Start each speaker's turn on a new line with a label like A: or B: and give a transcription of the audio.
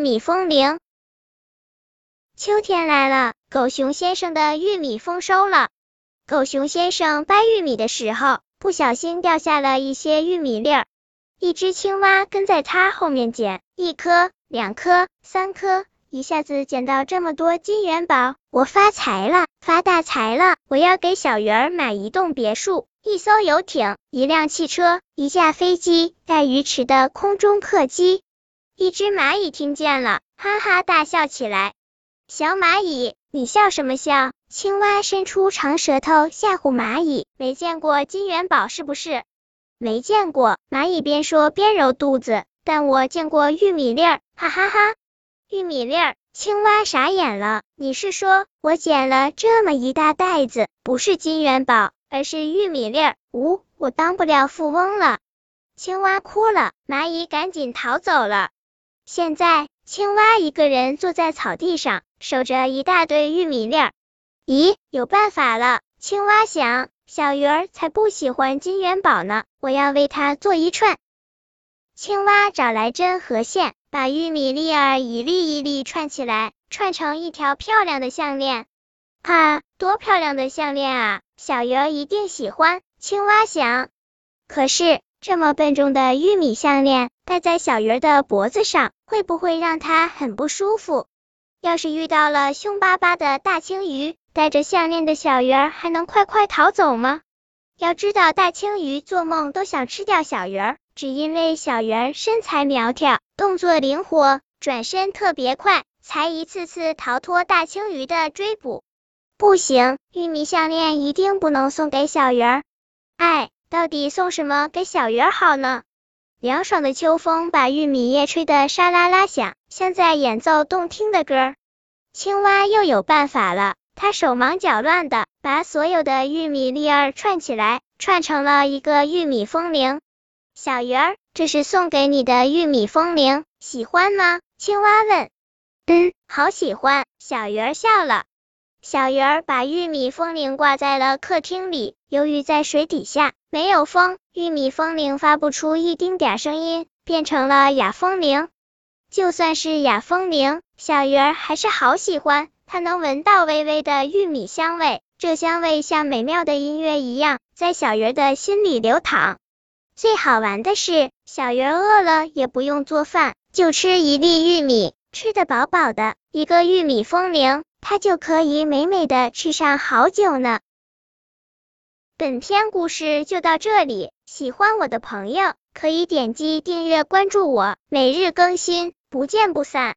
A: 米风铃。秋天来了，狗熊先生的玉米丰收了。狗熊先生掰玉米的时候，不小心掉下了一些玉米粒儿。一只青蛙跟在他后面捡，一颗、两颗、三颗，一下子捡到这么多金元宝，我发财了，发大财了！我要给小鱼儿买一栋别墅。一艘游艇，一辆汽车，一架飞机，带鱼池的空中客机。一只蚂蚁听见了，哈哈大笑起来。小蚂蚁，你笑什么笑？青蛙伸出长舌头吓唬蚂蚁，没见过金元宝是不是？没见过。蚂蚁边说边揉肚子，但我见过玉米粒儿，哈哈哈。玉米粒儿，青蛙傻眼了。你是说我捡了这么一大袋子，不是金元宝？而是玉米粒儿，呜，我当不了富翁了。青蛙哭了，蚂蚁赶紧逃走了。现在，青蛙一个人坐在草地上，守着一大堆玉米粒儿。咦，有办法了！青蛙想，小鱼儿才不喜欢金元宝呢，我要为它做一串。青蛙找来针和线，把玉米粒儿一粒一粒串起来，串成一条漂亮的项链。啊，多漂亮的项链啊！小鱼儿一定喜欢。青蛙想，可是这么笨重的玉米项链戴在小鱼儿的脖子上，会不会让它很不舒服？要是遇到了凶巴巴的大青鱼，戴着项链的小鱼儿还能快快逃走吗？要知道，大青鱼做梦都想吃掉小鱼儿，只因为小鱼儿身材苗条，动作灵活，转身特别快，才一次次逃脱大青鱼的追捕。不行，玉米项链一定不能送给小鱼儿。哎，到底送什么给小鱼儿好呢？凉爽的秋风把玉米叶吹得沙啦啦响，像在演奏动听的歌。青蛙又有办法了，它手忙脚乱的把所有的玉米粒儿串起来，串成了一个玉米风铃。小鱼儿，这是送给你的玉米风铃，喜欢吗？青蛙问。嗯，好喜欢。小鱼儿笑了。小鱼儿把玉米风铃挂在了客厅里。由于在水底下没有风，玉米风铃发不出一丁点声音，变成了哑风铃。就算是哑风铃，小鱼儿还是好喜欢。它能闻到微微的玉米香味，这香味像美妙的音乐一样，在小鱼儿的心里流淌。最好玩的是，小鱼儿饿了也不用做饭，就吃一粒玉米，吃得饱饱的。一个玉米风铃。它就可以美美的吃上好久呢。本篇故事就到这里，喜欢我的朋友可以点击订阅关注我，每日更新，不见不散。